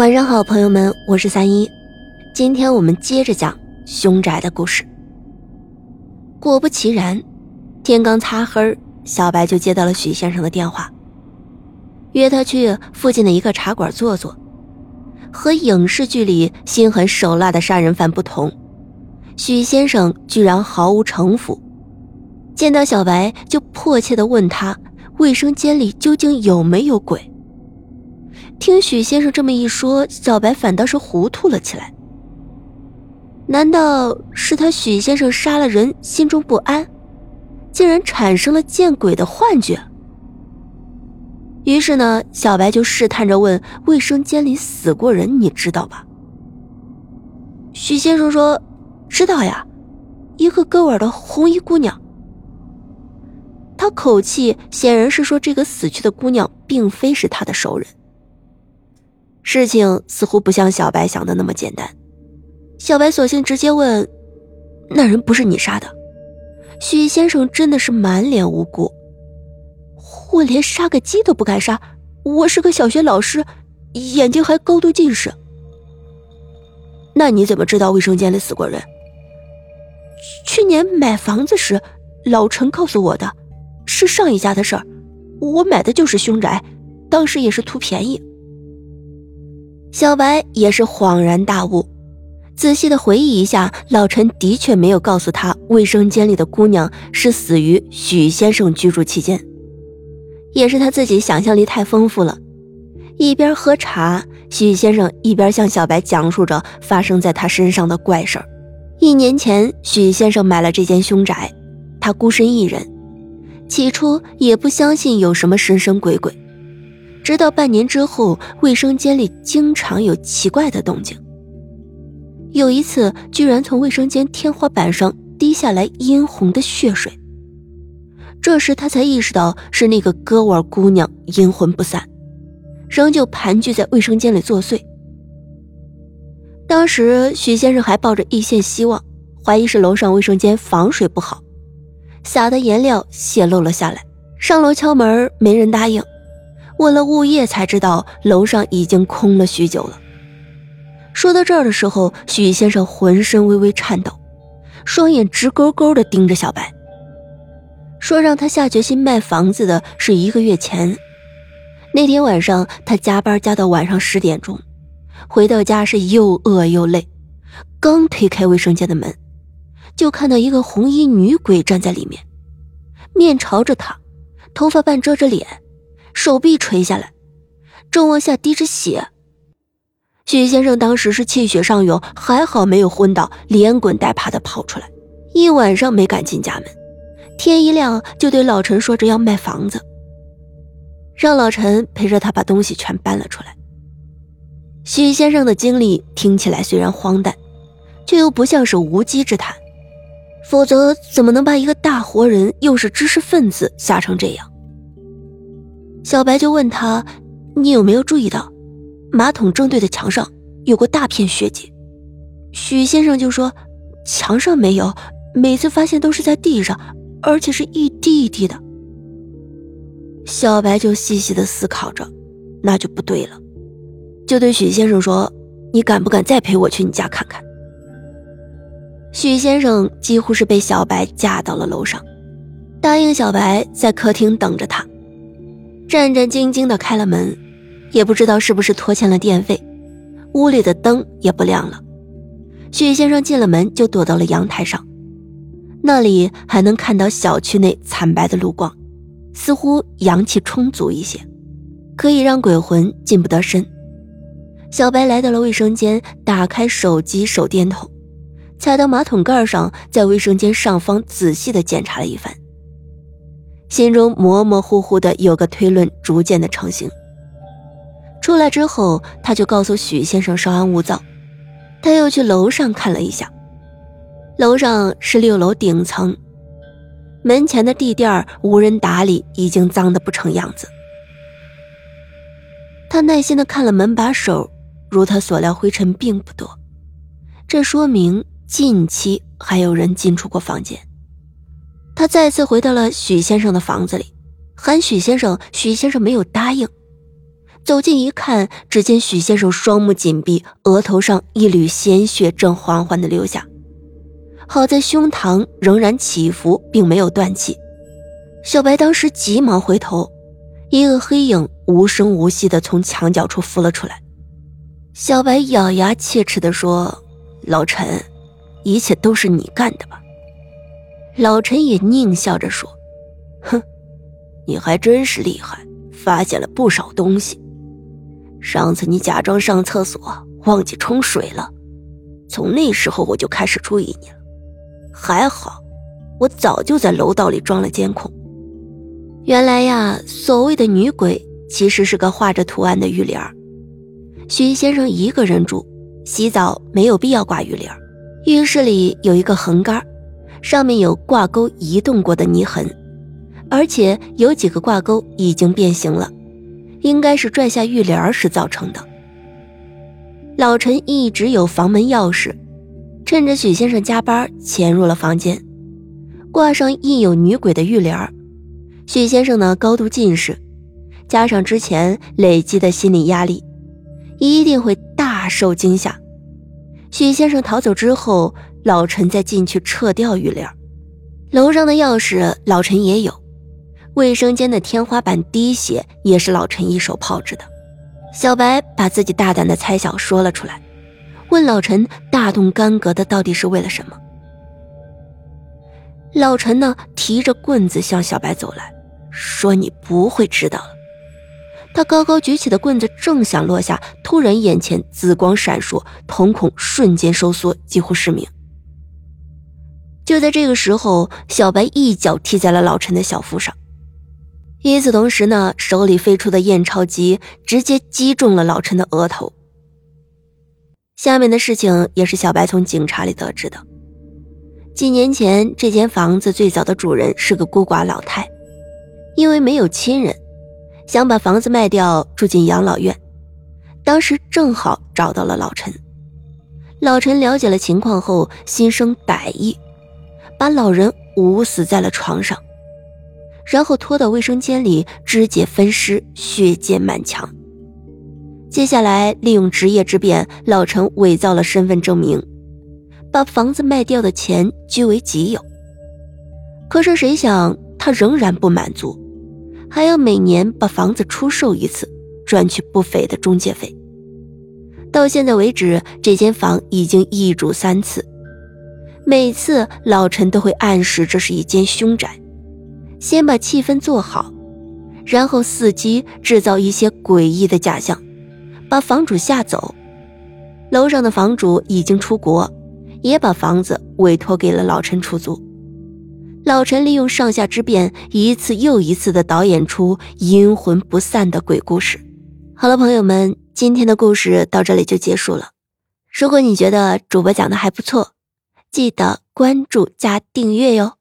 晚上好，朋友们，我是三一。今天我们接着讲凶宅的故事。果不其然，天刚擦黑，小白就接到了许先生的电话，约他去附近的一个茶馆坐坐。和影视剧里心狠手辣的杀人犯不同，许先生居然毫无城府。见到小白，就迫切的问他卫生间里究竟有没有鬼。听许先生这么一说，小白反倒是糊涂了起来。难道是他许先生杀了人，心中不安，竟然产生了见鬼的幻觉？于是呢，小白就试探着问：“卫生间里死过人，你知道吧？”许先生说：“知道呀，一个割耳的红衣姑娘。”他口气显然是说这个死去的姑娘并非是他的熟人。事情似乎不像小白想的那么简单，小白索性直接问：“那人不是你杀的？”许先生真的是满脸无辜：“我连杀个鸡都不敢杀，我是个小学老师，眼睛还高度近视。”那你怎么知道卫生间里死过人？去年买房子时，老陈告诉我的，是上一家的事儿，我买的就是凶宅，当时也是图便宜。小白也是恍然大悟，仔细的回忆一下，老陈的确没有告诉他卫生间里的姑娘是死于许先生居住期间，也是他自己想象力太丰富了。一边喝茶，许先生一边向小白讲述着发生在他身上的怪事儿。一年前，许先生买了这间凶宅，他孤身一人，起初也不相信有什么神神鬼鬼。直到半年之后，卫生间里经常有奇怪的动静。有一次，居然从卫生间天花板上滴下来殷红的血水。这时他才意识到是那个割腕姑娘阴魂不散，仍旧盘踞在卫生间里作祟。当时许先生还抱着一线希望，怀疑是楼上卫生间防水不好，撒的颜料泄漏了下来。上楼敲门，没人答应。问了物业，才知道楼上已经空了许久了。说到这儿的时候，许先生浑身微微颤抖，双眼直勾勾地盯着小白，说让他下决心卖房子的是一个月前。那天晚上，他加班加到晚上十点钟，回到家是又饿又累，刚推开卫生间的门，就看到一个红衣女鬼站在里面，面朝着他，头发半遮着脸。手臂垂下来，正往下滴着血。许先生当时是气血上涌，还好没有昏倒，连滚带爬的跑出来，一晚上没敢进家门。天一亮就对老陈说着要卖房子，让老陈陪着他把东西全搬了出来。许先生的经历听起来虽然荒诞，却又不像是无稽之谈，否则怎么能把一个大活人又是知识分子吓成这样？小白就问他：“你有没有注意到，马桶正对的墙上有个大片血迹？”许先生就说：“墙上没有，每次发现都是在地上，而且是一滴一滴的。”小白就细细的思考着，那就不对了，就对许先生说：“你敢不敢再陪我去你家看看？”许先生几乎是被小白架到了楼上，答应小白在客厅等着他。战战兢兢地开了门，也不知道是不是拖欠了电费，屋里的灯也不亮了。许先生进了门就躲到了阳台上，那里还能看到小区内惨白的路光，似乎阳气充足一些，可以让鬼魂进不得身。小白来到了卫生间，打开手机手电筒，踩到马桶盖上，在卫生间上方仔细地检查了一番。心中模模糊糊的有个推论，逐渐的成型。出来之后，他就告诉许先生稍安勿躁。他又去楼上看了一下，楼上是六楼顶层，门前的地垫无人打理，已经脏得不成样子。他耐心的看了门把手，如他所料，灰尘并不多，这说明近期还有人进出过房间。他再次回到了许先生的房子里，喊许先生，许先生没有答应。走近一看，只见许先生双目紧闭，额头上一缕鲜血正缓缓的流下。好在胸膛仍然起伏，并没有断气。小白当时急忙回头，一个黑影无声无息的从墙角处浮了出来。小白咬牙切齿的说：“老陈，一切都是你干的吧？”老陈也狞笑着说：“哼，你还真是厉害，发现了不少东西。”上次你假装上厕所忘记冲水了，从那时候我就开始注意你了。还好，我早就在楼道里装了监控。原来呀，所谓的女鬼其实是个画着图案的浴帘徐先生一个人住，洗澡没有必要挂浴帘浴室里有一个横杆，上面有挂钩移动过的泥痕，而且有几个挂钩已经变形了。应该是拽下浴帘时造成的。老陈一直有房门钥匙，趁着许先生加班潜入了房间，挂上印有女鬼的浴帘。许先生呢，高度近视，加上之前累积的心理压力，一定会大受惊吓。许先生逃走之后，老陈再进去撤掉浴帘。楼上的钥匙，老陈也有。卫生间的天花板滴血也是老陈一手炮制的。小白把自己大胆的猜想说了出来，问老陈大动干戈的到底是为了什么。老陈呢，提着棍子向小白走来，说：“你不会知道了。”他高高举起的棍子正想落下，突然眼前紫光闪烁，瞳孔瞬间收缩，几乎失明。就在这个时候，小白一脚踢在了老陈的小腹上。与此同时呢，手里飞出的验钞机直接击中了老陈的额头。下面的事情也是小白从警察里得知的。几年前，这间房子最早的主人是个孤寡老太，因为没有亲人，想把房子卖掉住进养老院。当时正好找到了老陈。老陈了解了情况后，心生歹意，把老人捂死在了床上。然后拖到卫生间里，肢解分尸，血溅满墙。接下来，利用职业之便，老陈伪造了身份证明，把房子卖掉的钱据为己有。可是谁想，他仍然不满足，还要每年把房子出售一次，赚取不菲的中介费。到现在为止，这间房已经易主三次，每次老陈都会暗示这是一间凶宅。先把气氛做好，然后伺机制造一些诡异的假象，把房主吓走。楼上的房主已经出国，也把房子委托给了老陈出租。老陈利用上下之变，一次又一次的导演出阴魂不散的鬼故事。好了，朋友们，今天的故事到这里就结束了。如果你觉得主播讲的还不错，记得关注加订阅哟。